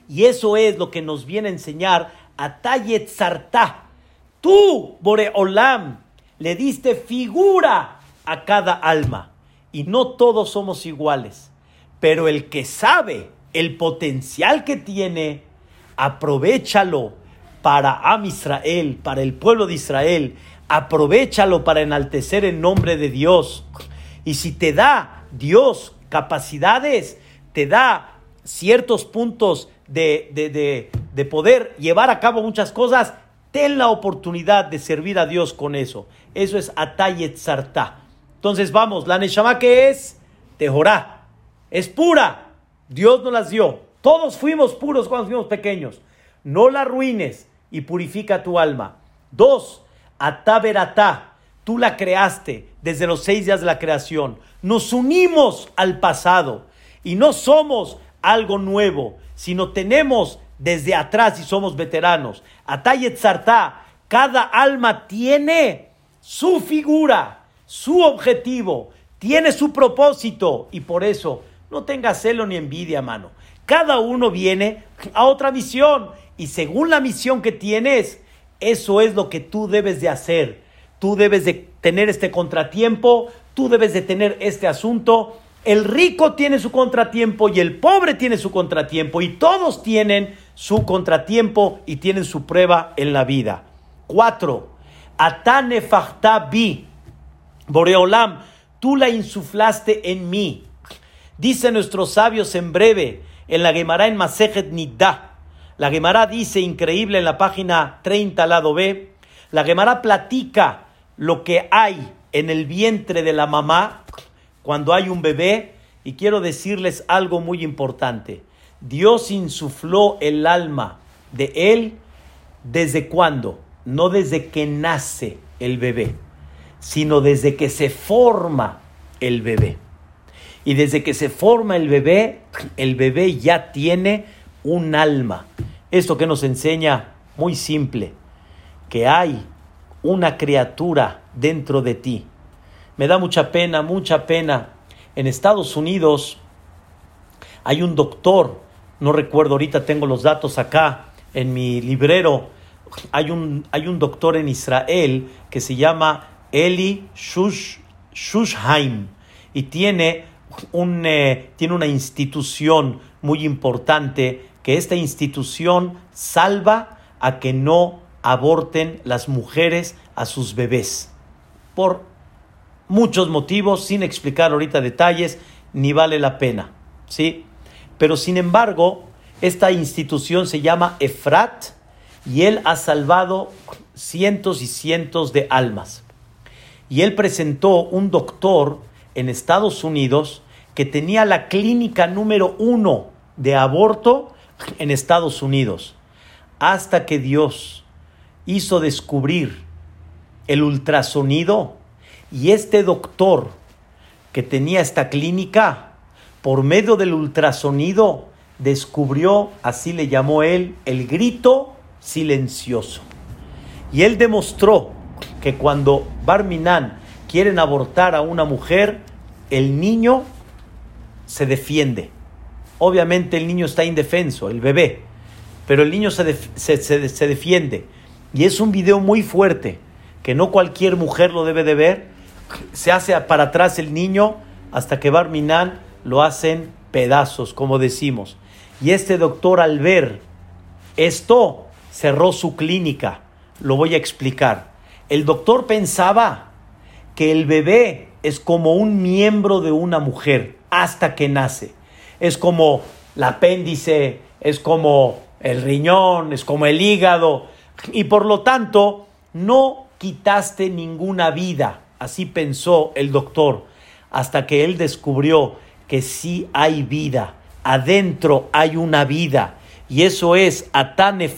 Y eso es lo que nos viene a enseñar a Tayet Sartá. Tú, Boreolam, le diste figura a cada alma. Y no todos somos iguales. Pero el que sabe el potencial que tiene, aprovechalo para Am Israel, para el pueblo de Israel, aprovechalo para enaltecer el nombre de Dios. Y si te da Dios capacidades, te da ciertos puntos de, de, de, poder llevar a cabo muchas cosas, ten la oportunidad de servir a Dios con eso. Eso es Atayet Sartá. Entonces vamos, la Neshama que es Tejorá, es pura, Dios nos las dio. Todos fuimos puros cuando fuimos pequeños. No la arruines y purifica tu alma. Dos, ataberatá. Tú la creaste desde los seis días de la creación. Nos unimos al pasado y no somos algo nuevo, sino tenemos desde atrás y somos veteranos. Atayet Sartá, cada alma tiene su figura, su objetivo, tiene su propósito y por eso no tengas celo ni envidia, mano. Cada uno viene a otra misión y según la misión que tienes, eso es lo que tú debes de hacer. Tú debes de tener este contratiempo, tú debes de tener este asunto. El rico tiene su contratiempo y el pobre tiene su contratiempo y todos tienen su contratiempo y tienen su prueba en la vida. Cuatro, Atane bi, Boreolam, tú la insuflaste en mí. Dice nuestros sabios en breve, en la Gemara en Masejet Nidda. La Gemara dice, increíble, en la página 30, lado B, la Gemara platica lo que hay en el vientre de la mamá cuando hay un bebé. Y quiero decirles algo muy importante. Dios insufló el alma de él desde cuándo? No desde que nace el bebé, sino desde que se forma el bebé. Y desde que se forma el bebé, el bebé ya tiene un alma. Esto que nos enseña muy simple, que hay una criatura dentro de ti. Me da mucha pena, mucha pena. En Estados Unidos hay un doctor, no recuerdo ahorita, tengo los datos acá en mi librero. Hay un, hay un doctor en Israel que se llama Eli Shush, Shushheim y tiene eh, tiene una institución muy importante, que esta institución salva a que no aborten las mujeres a sus bebés. Por muchos motivos, sin explicar ahorita detalles, ni vale la pena. ¿sí? Pero sin embargo, esta institución se llama Efrat y él ha salvado cientos y cientos de almas. Y él presentó un doctor en Estados Unidos que tenía la clínica número uno de aborto en Estados Unidos, hasta que Dios hizo descubrir el ultrasonido y este doctor que tenía esta clínica, por medio del ultrasonido, descubrió, así le llamó él, el grito silencioso. Y él demostró que cuando Barminan quieren abortar a una mujer, el niño se defiende. Obviamente el niño está indefenso, el bebé, pero el niño se, se, defiende. Y es un video muy fuerte, que no cualquier mujer lo debe de ver. Se hace para atrás el niño hasta que Barminan lo hacen pedazos, como decimos. Y este doctor al ver esto cerró su clínica. Lo voy a explicar. El doctor pensaba que el bebé es como un miembro de una mujer hasta que nace. Es como el apéndice, es como el riñón, es como el hígado. Y por lo tanto, no quitaste ninguna vida. Así pensó el doctor, hasta que él descubrió que sí hay vida. Adentro hay una vida. Y eso es Atane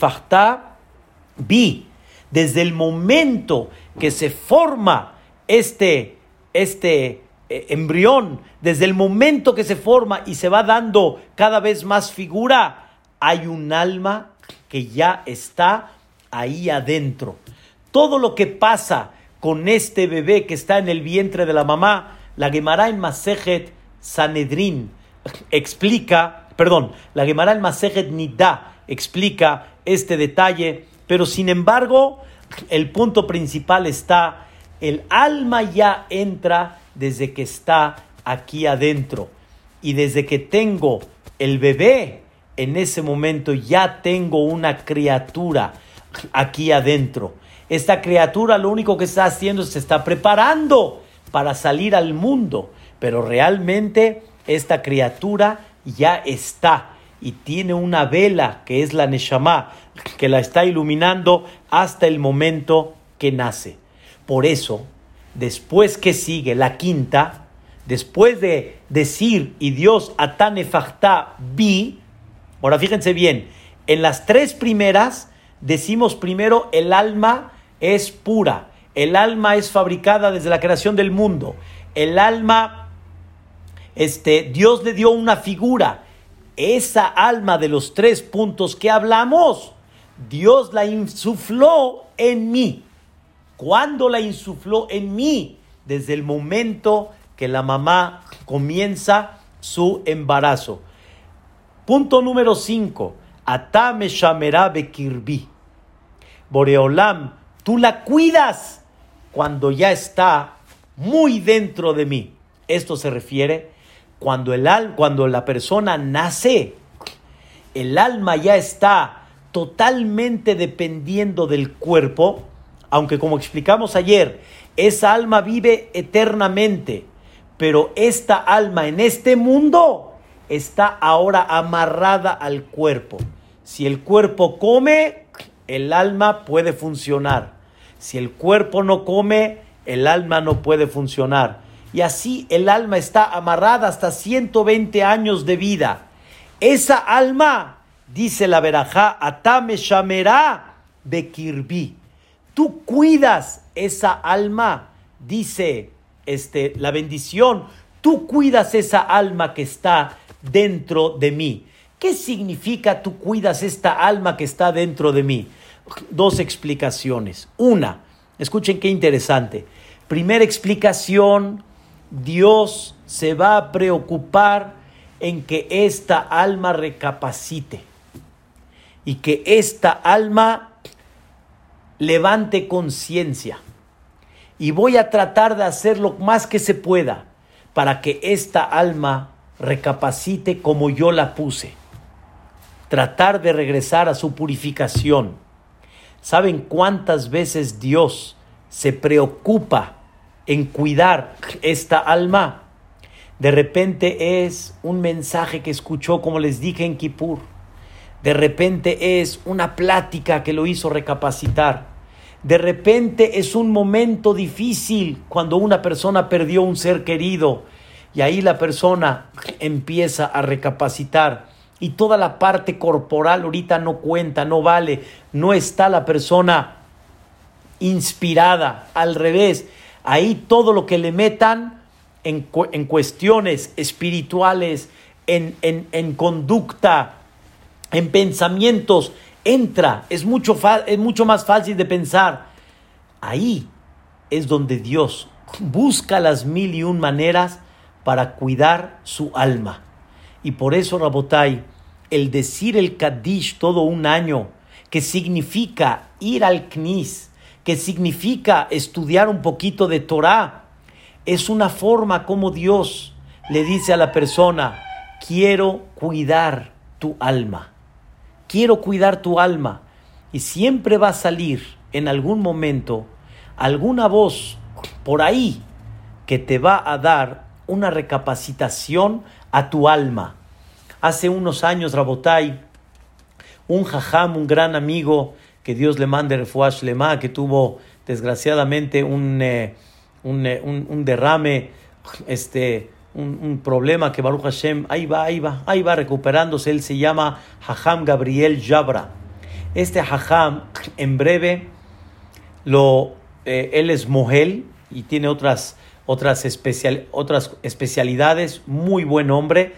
Bi. Desde el momento que se forma este, este embrión, desde el momento que se forma y se va dando cada vez más figura, hay un alma que ya está ahí adentro. Todo lo que pasa con este bebé que está en el vientre de la mamá, la Gemara en Masejet Sanedrin explica, perdón, la Gemara en Masejet Nidá explica este detalle, pero sin embargo, el punto principal está el alma ya entra desde que está aquí adentro. Y desde que tengo el bebé, en ese momento ya tengo una criatura aquí adentro. Esta criatura lo único que está haciendo es se está preparando para salir al mundo, pero realmente esta criatura ya está y tiene una vela que es la Neshama que la está iluminando hasta el momento que nace. Por eso, después que sigue la quinta, después de decir y Dios atane bi, ahora fíjense bien, en las tres primeras decimos primero el alma es pura, el alma es fabricada desde la creación del mundo, el alma, este, Dios le dio una figura, esa alma de los tres puntos que hablamos, Dios la insufló en mí. ¿Cuándo la insufló en mí? Desde el momento que la mamá comienza su embarazo. Punto número 5. Atame Shamera Bekirbi. Boreolam, tú la cuidas cuando ya está muy dentro de mí. Esto se refiere cuando, el cuando la persona nace, el alma ya está totalmente dependiendo del cuerpo aunque como explicamos ayer, esa alma vive eternamente, pero esta alma en este mundo está ahora amarrada al cuerpo. Si el cuerpo come, el alma puede funcionar. Si el cuerpo no come, el alma no puede funcionar. Y así el alma está amarrada hasta 120 años de vida. Esa alma, dice la verajá, atame shamerá bekirbi tú cuidas esa alma, dice este, la bendición, tú cuidas esa alma que está dentro de mí. ¿Qué significa tú cuidas esta alma que está dentro de mí? Dos explicaciones. Una, escuchen qué interesante. Primera explicación, Dios se va a preocupar en que esta alma recapacite y que esta alma levante conciencia. Y voy a tratar de hacer lo más que se pueda para que esta alma recapacite como yo la puse. Tratar de regresar a su purificación. ¿Saben cuántas veces Dios se preocupa en cuidar esta alma? De repente es un mensaje que escuchó, como les dije en Kippur de repente es una plática que lo hizo recapacitar. De repente es un momento difícil cuando una persona perdió un ser querido. Y ahí la persona empieza a recapacitar. Y toda la parte corporal ahorita no cuenta, no vale, no está la persona inspirada, al revés, ahí todo lo que le metan en, cuestiones espirituales, en, en conducta, en pensamientos, entra, es mucho, es mucho más fácil de pensar. Ahí es donde Dios busca las mil y un maneras para cuidar su alma. Y por eso, Rabotai, el decir el Kaddish todo un año, que significa ir al Knis, que significa estudiar un poquito de Torah, es una forma como Dios le dice a la persona, quiero cuidar tu alma, quiero cuidar tu alma. Y siempre va a salir en algún momento alguna voz por ahí que te va a dar una recapacitación a tu alma. Hace unos años, Rabotai, un jajam, un gran amigo, que Dios le mande refuash lema, que tuvo desgraciadamente un, eh, eh, un, un, derrame, este, un, problema que Baruch Hashem, ahí va, ahí va, ahí va recuperándose. Él se llama Jajam Gabriel Jabra. Este Jajam, en breve, lo, eh, él es Mohel y tiene otras, otras, especial, otras especialidades, muy buen hombre,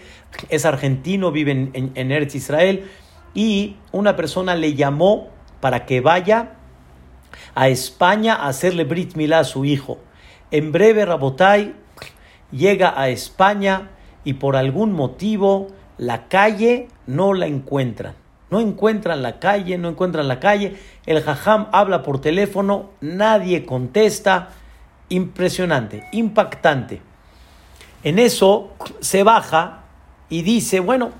es argentino, vive en, en, en Eretz Israel y una persona le llamó para que vaya a España a hacerle Brit Milá a su hijo. En breve, Rabotai llega a España y por algún motivo la calle no la encuentran. No encuentran la calle, no encuentran la calle. El jajam habla por teléfono, nadie contesta. Impresionante, impactante. En eso se baja y dice, bueno,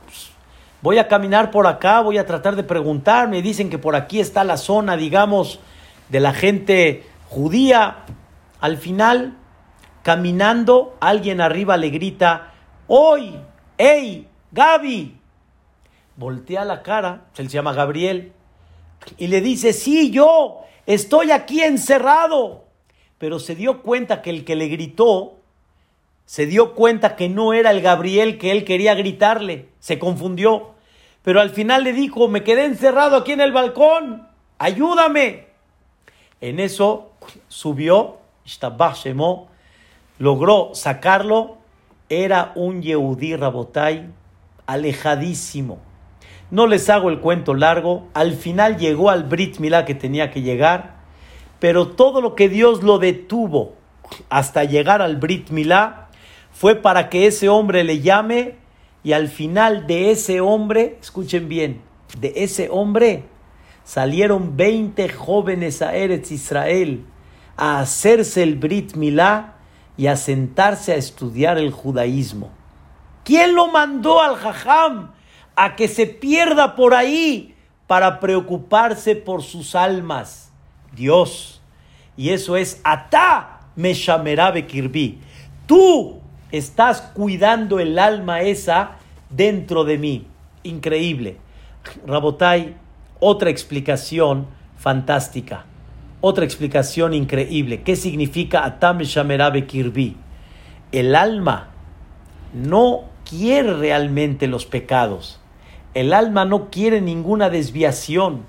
voy a caminar por acá, voy a tratar de preguntar, me dicen que por aquí está la zona, digamos, de la gente judía. Al final, caminando, alguien arriba le grita, ¡Hoy! ¡Ey! ¡Gaby! Voltea la cara, se llama Gabriel, y le dice, sí, yo estoy aquí encerrado. Pero se dio cuenta que el que le gritó, se dio cuenta que no era el Gabriel que él quería gritarle, se confundió. Pero al final le dijo, me quedé encerrado aquí en el balcón, ayúdame. En eso subió, logró sacarlo, era un Yehudí Rabotai alejadísimo. No les hago el cuento largo, al final llegó al Brit Milá que tenía que llegar, pero todo lo que Dios lo detuvo hasta llegar al Brit Milá fue para que ese hombre le llame y al final de ese hombre, escuchen bien, de ese hombre salieron 20 jóvenes a Eretz Israel a hacerse el Brit Milá y a sentarse a estudiar el judaísmo. ¿Quién lo mandó al Jajam a que se pierda por ahí para preocuparse por sus almas? Dios. Y eso es Atá Meshamerabe Kirbi. Tú estás cuidando el alma esa dentro de mí. Increíble. Rabotai, otra explicación fantástica. Otra explicación increíble. ¿Qué significa Atam Shamerabe Kirbi? El alma no quiere realmente los pecados. El alma no quiere ninguna desviación.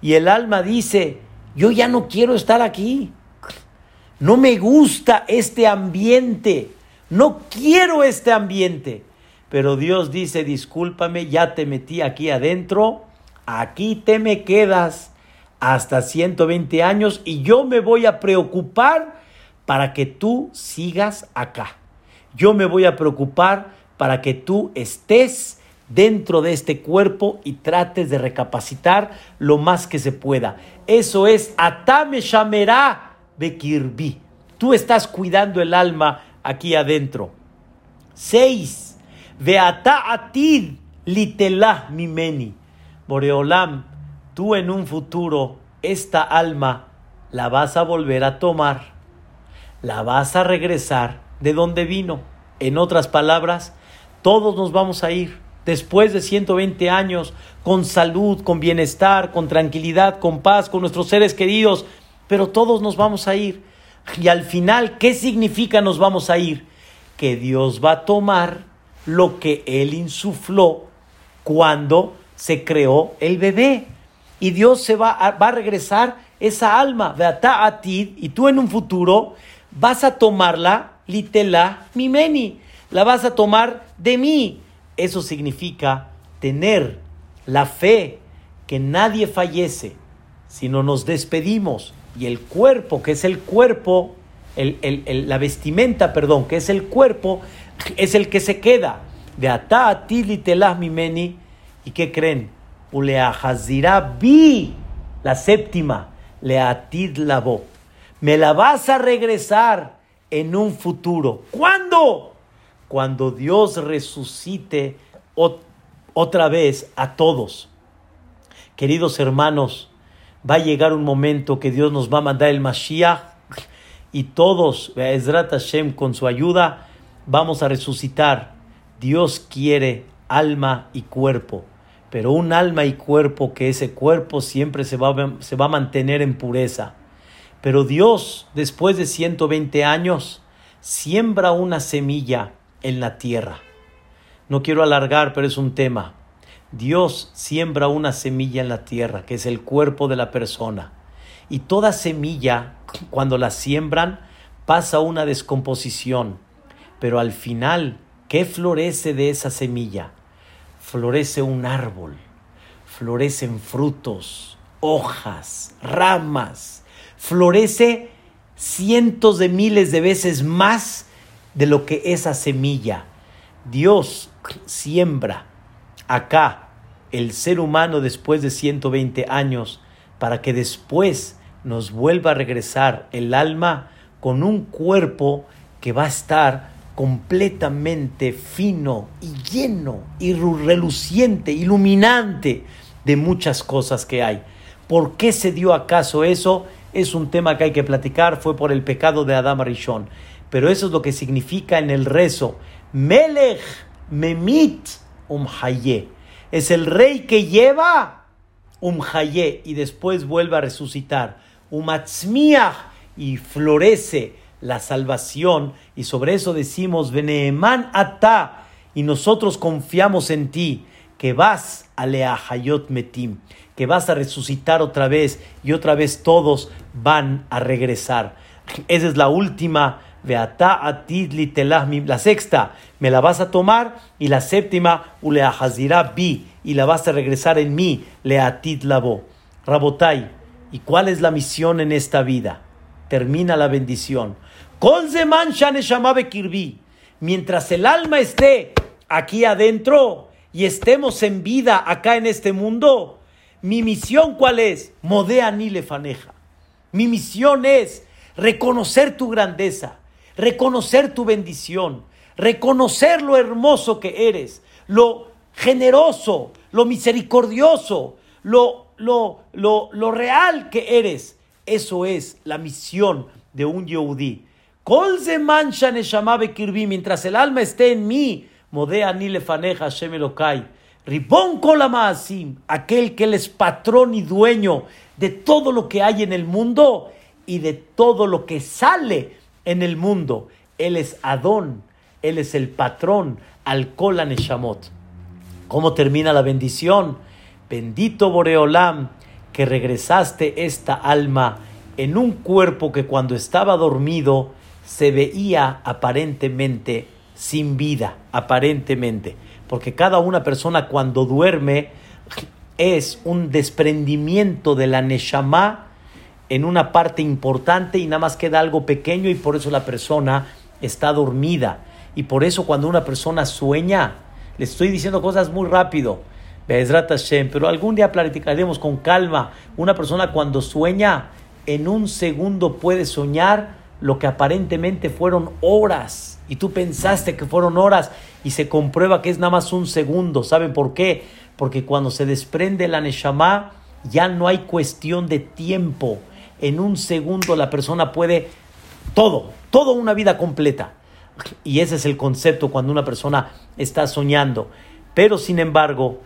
Y el alma dice, yo ya no quiero estar aquí. No me gusta este ambiente. No quiero este ambiente. Pero Dios dice, discúlpame, ya te metí aquí adentro, aquí te me quedas hasta 120 años y yo me voy a preocupar para que tú sigas acá. Yo me voy a preocupar para que tú estés dentro de este cuerpo y trates de recapacitar lo más que se pueda. Eso es Atame Shamerá Bekirbi. Tú estás cuidando el alma aquí adentro. Seis. Veata atid litelah mimeni. Boreolam, tú en un futuro, esta alma la vas a volver a tomar. La vas a regresar de donde vino. En otras palabras, todos nos vamos a ir después de 120 años con salud, con bienestar, con tranquilidad, con paz, con nuestros seres queridos, pero todos nos vamos a ir. Y al final, ¿qué significa nos vamos a ir? Que Dios va a tomar lo que Él insufló cuando se creó el bebé. Y Dios se va a, regresar esa alma, a ti, y tú en un futuro vas a tomarla, litela, mimeni, la vas a tomar de mí. Eso significa tener la fe que nadie fallece, sino nos despedimos y el cuerpo, que es el cuerpo, la vestimenta, perdón, que es el cuerpo, es el que se queda. De atá a ti mi meni. ¿Y qué creen? Uleahazirá bi, la séptima, leatid labo. Me la vas a regresar en un futuro. ¿Cuándo? Cuando Dios resucite otra vez a todos. Queridos hermanos, va a llegar un momento que Dios nos va a mandar el Mashiach y todos, Ezrat Hashem, con su ayuda, vamos a resucitar. Dios quiere alma y cuerpo, pero un alma y cuerpo que ese cuerpo siempre se va, se va a mantener en pureza. Pero Dios, después de 120 años, siembra una semilla en la tierra. No quiero alargar, pero es un tema. Dios siembra una semilla en la tierra, que es el cuerpo de la persona. Y toda semilla, cuando la siembran, pasa una descomposición. Pero al final, ¿qué florece de esa semilla? Florece un árbol, florecen frutos, hojas, ramas, florece cientos de miles de veces más de lo que esa semilla. Dios siembra acá el ser humano después de 120 años para que después nos vuelva a regresar el alma con un cuerpo que va a estar completamente fino y lleno y reluciente, iluminante de muchas cosas que hay. ¿Por qué se dio acaso eso? Es un tema que hay que platicar, fue por el pecado de Adam Rishon. Pero eso es lo que significa en el rezo. Melech memit umhaye es el rey que lleva un hayé y después vuelve a resucitar. Umatzmiach y florece la salvación. Y sobre eso decimos, Beneeman ata. Y nosotros confiamos en ti, que vas a Leahayot Metim, que vas a resucitar otra vez y otra vez todos van a regresar. Esa es la última la sexta, me la vas a tomar, y la séptima, uleahazirá bi, y la vas a regresar en mí, leatit labo. Rabotai, ¿y cuál es la misión en esta vida? Termina la bendición. Mientras el alma esté aquí adentro y estemos en vida acá en este mundo, mi misión cuál es? Modea ni lefaneja. Mi misión es reconocer tu grandeza reconocer tu bendición, reconocer lo hermoso que eres, lo generoso, lo misericordioso, lo, lo, lo, lo real que eres. Eso es la misión de un Yehudí. Se mancha kirbi, mientras el alma esté en mí, modea ni lefaneja Hashem Elokai. Ribón maasim, aquel que él es patrón y dueño de todo lo que hay en el mundo y de todo lo que sale en el mundo. Él es Adón, Él es el patrón, al Neshamot. ¿Cómo termina la bendición? Bendito Boreolam, que regresaste esta alma en un cuerpo que cuando estaba dormido se veía aparentemente sin vida, aparentemente. Porque cada una persona cuando duerme es un desprendimiento de la Neshama en una parte importante y nada más queda algo pequeño y por eso la persona está dormida. Y por eso cuando una persona sueña, le estoy diciendo cosas muy rápido, pero algún día platicaremos con calma. Una persona cuando sueña, en un segundo puede soñar lo que aparentemente fueron horas. Y tú pensaste que fueron horas y se comprueba que es nada más un segundo. ¿Saben por qué? Porque cuando se desprende la Neshama, ya no hay cuestión de tiempo en un segundo la persona puede todo, toda una vida completa. Y ese es el concepto cuando una persona está soñando. Pero sin embargo,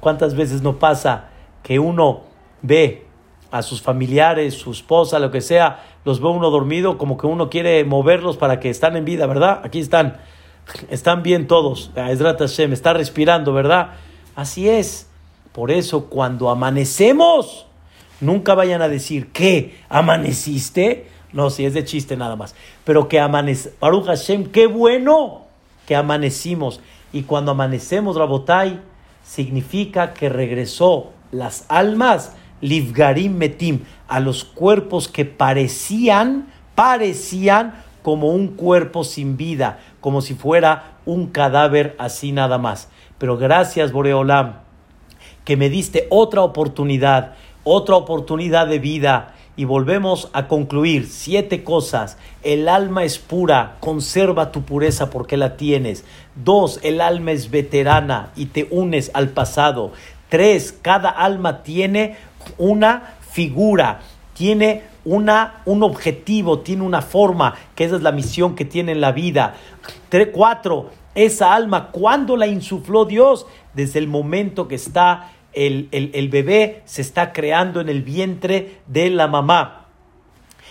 ¿cuántas veces no pasa que uno ve a sus familiares, su esposa, lo que sea, los ve uno dormido, como que uno quiere moverlos para que están en vida, ¿verdad? Aquí están, están bien todos. Ezrat Hashem está respirando, ¿verdad? Así es. Por eso cuando amanecemos, Nunca vayan a decir que amaneciste. No, si es de chiste nada más. Pero que amanece. Baruch Hashem, qué bueno que amanecimos. Y cuando amanecemos, Rabotai, significa que regresó las almas, Livgarim Metim, a los cuerpos que parecían, parecían como un cuerpo sin vida, como si fuera un cadáver así nada más. Pero gracias, Boreolam, que me diste otra oportunidad, otra oportunidad de vida. Y volvemos a concluir siete cosas. El alma es pura, conserva tu pureza porque la tienes. Dos, el alma es veterana y te unes al pasado. Tres, cada alma tiene una figura, tiene una, un objetivo, tiene una forma, que esa es la misión que tiene en la vida. Tres, cuatro, esa alma, ¿cuándo la insufló Dios? Desde el momento que está el, el, bebé, se está creando en el vientre de la mamá.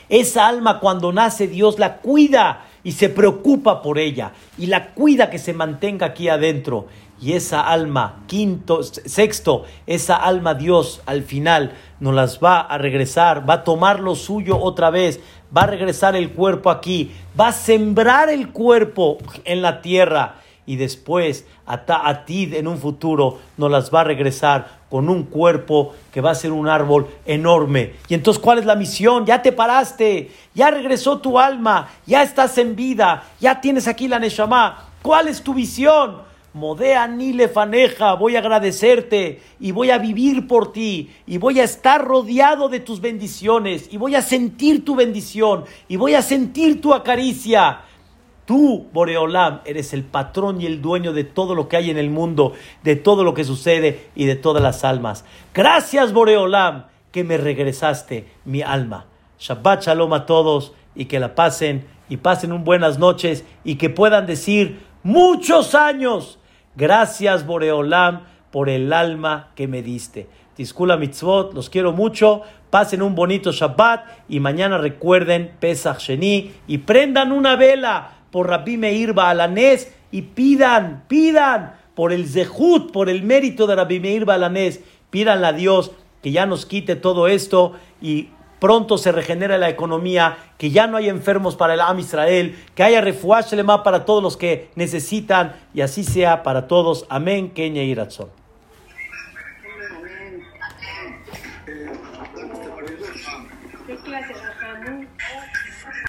Esa alma cuando nace Dios la cuida y se preocupa por ella y la cuida que se mantenga aquí adentro. Y esa alma, quinto, sexto, esa alma Dios al final nos las va a regresar, va a tomar lo suyo otra vez, va a regresar el cuerpo aquí, va a sembrar el cuerpo en la tierra y después a, a ti en un futuro nos las va a regresar con un cuerpo que va a ser un árbol enorme. Y entonces, ¿cuál es la misión? Ya te paraste, ya regresó tu alma, ya estás en vida, ya tienes aquí la Neshama. ¿Cuál es tu visión? Modea ni lefaneja, voy a agradecerte y voy a vivir por ti y voy a estar rodeado de tus bendiciones y voy a sentir tu bendición y voy a sentir tu acaricia. Tú, Boreolam, eres el patrón y el dueño de todo lo que hay en el mundo, de todo lo que sucede y de todas las almas. Gracias, Boreolam, que me regresaste mi alma. Shabbat Shalom a todos y que la pasen y pasen un buenas noches y que puedan decir muchos años Gracias, Boreolam, por el alma que me diste. Tiskula mitzvot, los quiero mucho. Pasen un bonito Shabbat y mañana recuerden Pesach Sheni y prendan una vela por Rabbi Meir Baalanés y pidan, pidan por el Zehut, por el mérito de Rabbi Meir Baalanés. Pídanle a Dios que ya nos quite todo esto y pronto se regenera la economía, que ya no hay enfermos para el Am Israel, que haya refuash para todos los que necesitan y así sea para todos. Amén. Kenya y